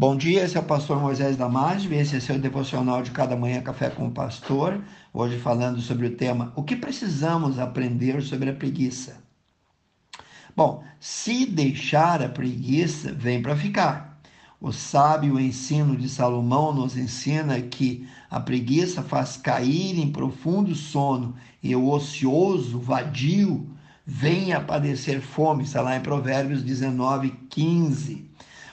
Bom dia, esse é o pastor Moisés Damásio, esse é seu devocional de cada manhã Café com o Pastor. Hoje falando sobre o tema O que precisamos aprender sobre a preguiça. Bom, se deixar a preguiça, vem para ficar. O sábio ensino de Salomão nos ensina que a preguiça faz cair em profundo sono e o ocioso, vadio, vem a padecer fome. Está lá em Provérbios 19, 15.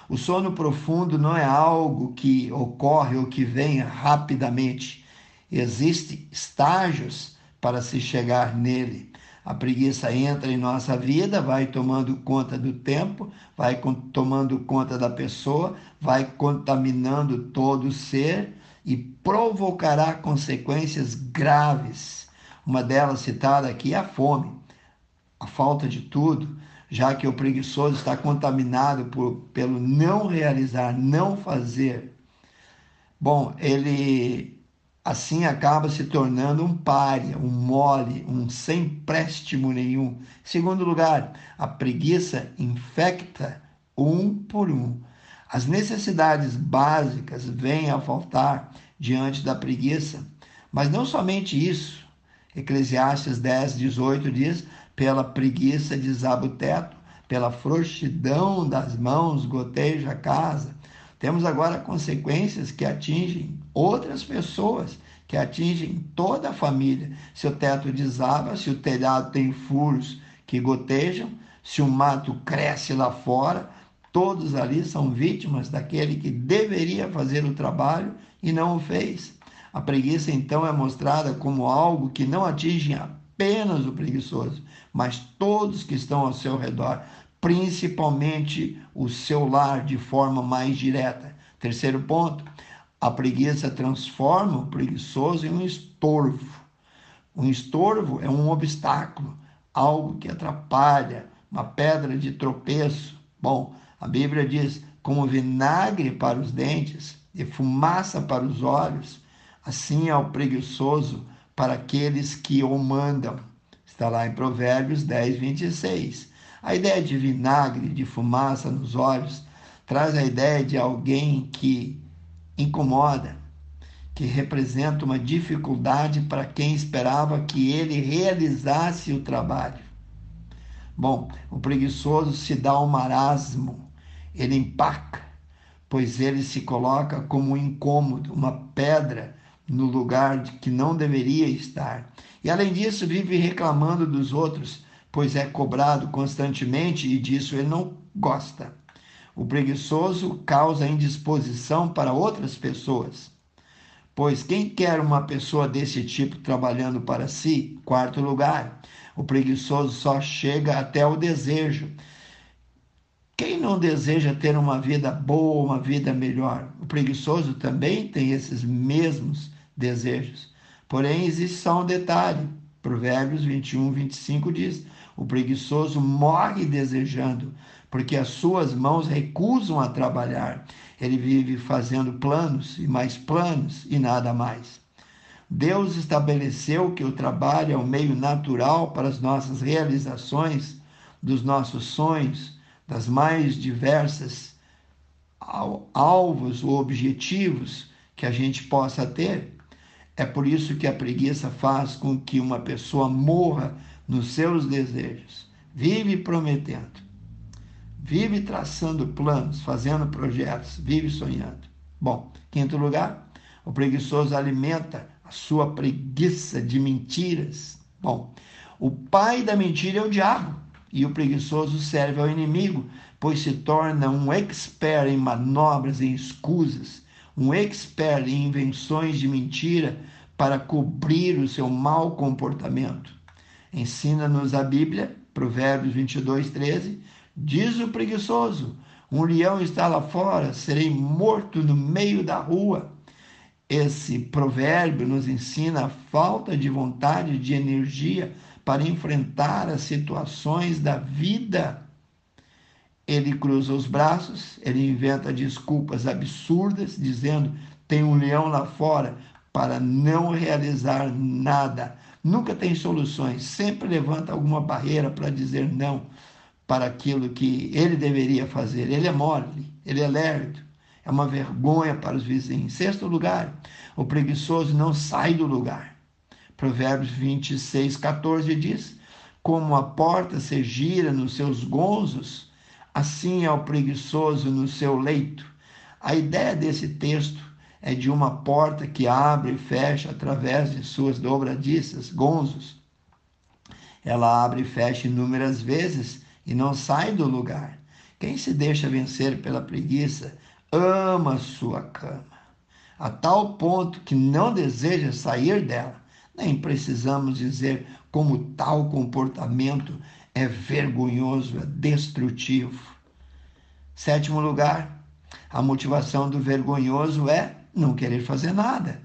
O sono profundo não é algo que ocorre ou que vem rapidamente. Existem estágios para se chegar nele. A preguiça entra em nossa vida, vai tomando conta do tempo, vai tomando conta da pessoa, vai contaminando todo o ser e provocará consequências graves. Uma delas citada aqui é a fome, a falta de tudo, já que o preguiçoso está contaminado por, pelo não realizar, não fazer. Bom, ele assim acaba se tornando um pária, um mole, um sem préstimo nenhum. Segundo lugar, a preguiça infecta um por um. As necessidades básicas vêm a faltar diante da preguiça, mas não somente isso. Eclesiastes 10, 18 diz: pela preguiça desaba o teto, pela frouxidão das mãos goteja a casa. Temos agora consequências que atingem outras pessoas, que atingem toda a família. Se o teto desaba, se o telhado tem furos que gotejam, se o mato cresce lá fora, todos ali são vítimas daquele que deveria fazer o trabalho e não o fez. A preguiça então é mostrada como algo que não atinge apenas o preguiçoso, mas todos que estão ao seu redor, principalmente o seu lar de forma mais direta. Terceiro ponto, a preguiça transforma o preguiçoso em um estorvo. Um estorvo é um obstáculo, algo que atrapalha, uma pedra de tropeço. Bom, a Bíblia diz: como vinagre para os dentes e fumaça para os olhos, assim é o preguiçoso para aqueles que o mandam. Está lá em Provérbios 10, 26. A ideia de vinagre, de fumaça nos olhos, traz a ideia de alguém que incomoda, que representa uma dificuldade para quem esperava que ele realizasse o trabalho. Bom, o preguiçoso se dá um marasmo, ele empaca, pois ele se coloca como um incômodo, uma pedra no lugar que não deveria estar. E além disso, vive reclamando dos outros, pois é cobrado constantemente e disso ele não gosta. O preguiçoso causa indisposição para outras pessoas. Pois quem quer uma pessoa desse tipo trabalhando para si? Quarto lugar, o preguiçoso só chega até o desejo. Quem não deseja ter uma vida boa, uma vida melhor? O preguiçoso também tem esses mesmos desejos. Porém, existe só um detalhe. Provérbios 21, 25 diz: O preguiçoso morre desejando, porque as suas mãos recusam a trabalhar. Ele vive fazendo planos e mais planos e nada mais. Deus estabeleceu que o trabalho é o meio natural para as nossas realizações, dos nossos sonhos, das mais diversas alvos ou objetivos que a gente possa ter. É por isso que a preguiça faz com que uma pessoa morra nos seus desejos. Vive prometendo, vive traçando planos, fazendo projetos, vive sonhando. Bom, quinto lugar, o preguiçoso alimenta a sua preguiça de mentiras. Bom, o pai da mentira é o diabo e o preguiçoso serve ao inimigo, pois se torna um expert em manobras, em escusas um expert em invenções de mentira para cobrir o seu mau comportamento. Ensina-nos a Bíblia, Provérbios 22, 13, diz o preguiçoso: um leão está lá fora, serei morto no meio da rua. Esse provérbio nos ensina a falta de vontade, de energia para enfrentar as situações da vida ele cruza os braços, ele inventa desculpas absurdas, dizendo: tem um leão lá fora, para não realizar nada. Nunca tem soluções, sempre levanta alguma barreira para dizer não para aquilo que ele deveria fazer. Ele é mole, ele é lerdo, é uma vergonha para os vizinhos. Sexto lugar, o preguiçoso não sai do lugar. Provérbios 26, 14 diz: Como a porta se gira nos seus gonzos, assim é o preguiçoso no seu leito. A ideia desse texto é de uma porta que abre e fecha através de suas dobradiças, gonzos. Ela abre e fecha inúmeras vezes e não sai do lugar. Quem se deixa vencer pela preguiça ama sua cama, a tal ponto que não deseja sair dela. Nem precisamos dizer como tal comportamento é vergonhoso, é destrutivo. Sétimo lugar, a motivação do vergonhoso é não querer fazer nada.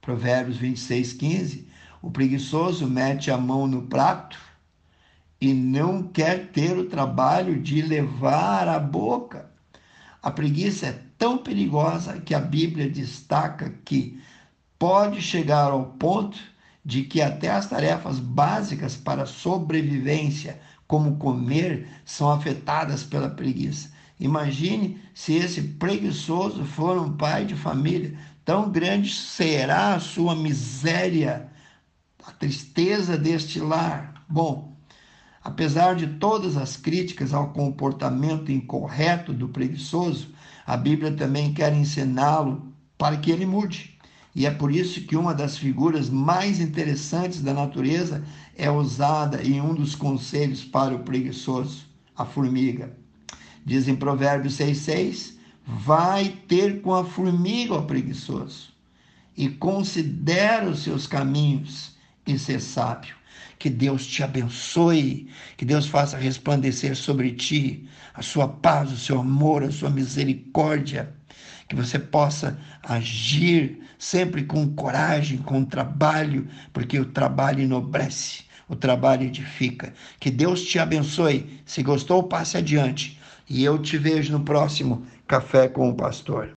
Provérbios 26, 15. O preguiçoso mete a mão no prato e não quer ter o trabalho de levar a boca. A preguiça é tão perigosa que a Bíblia destaca que pode chegar ao ponto de que até as tarefas básicas para sobrevivência, como comer, são afetadas pela preguiça. Imagine se esse preguiçoso for um pai de família, tão grande será a sua miséria, a tristeza deste lar. Bom, apesar de todas as críticas ao comportamento incorreto do preguiçoso, a Bíblia também quer ensiná-lo para que ele mude. E é por isso que uma das figuras mais interessantes da natureza é usada em um dos conselhos para o preguiçoso, a formiga. Diz em Provérbios 6,6: Vai ter com a formiga, ó preguiçoso, e considera os seus caminhos e ser sábio. Que Deus te abençoe, que Deus faça resplandecer sobre ti a sua paz, o seu amor, a sua misericórdia, que você possa agir sempre com coragem, com trabalho, porque o trabalho enobrece, o trabalho edifica. Que Deus te abençoe. Se gostou, passe adiante e eu te vejo no próximo Café com o Pastor.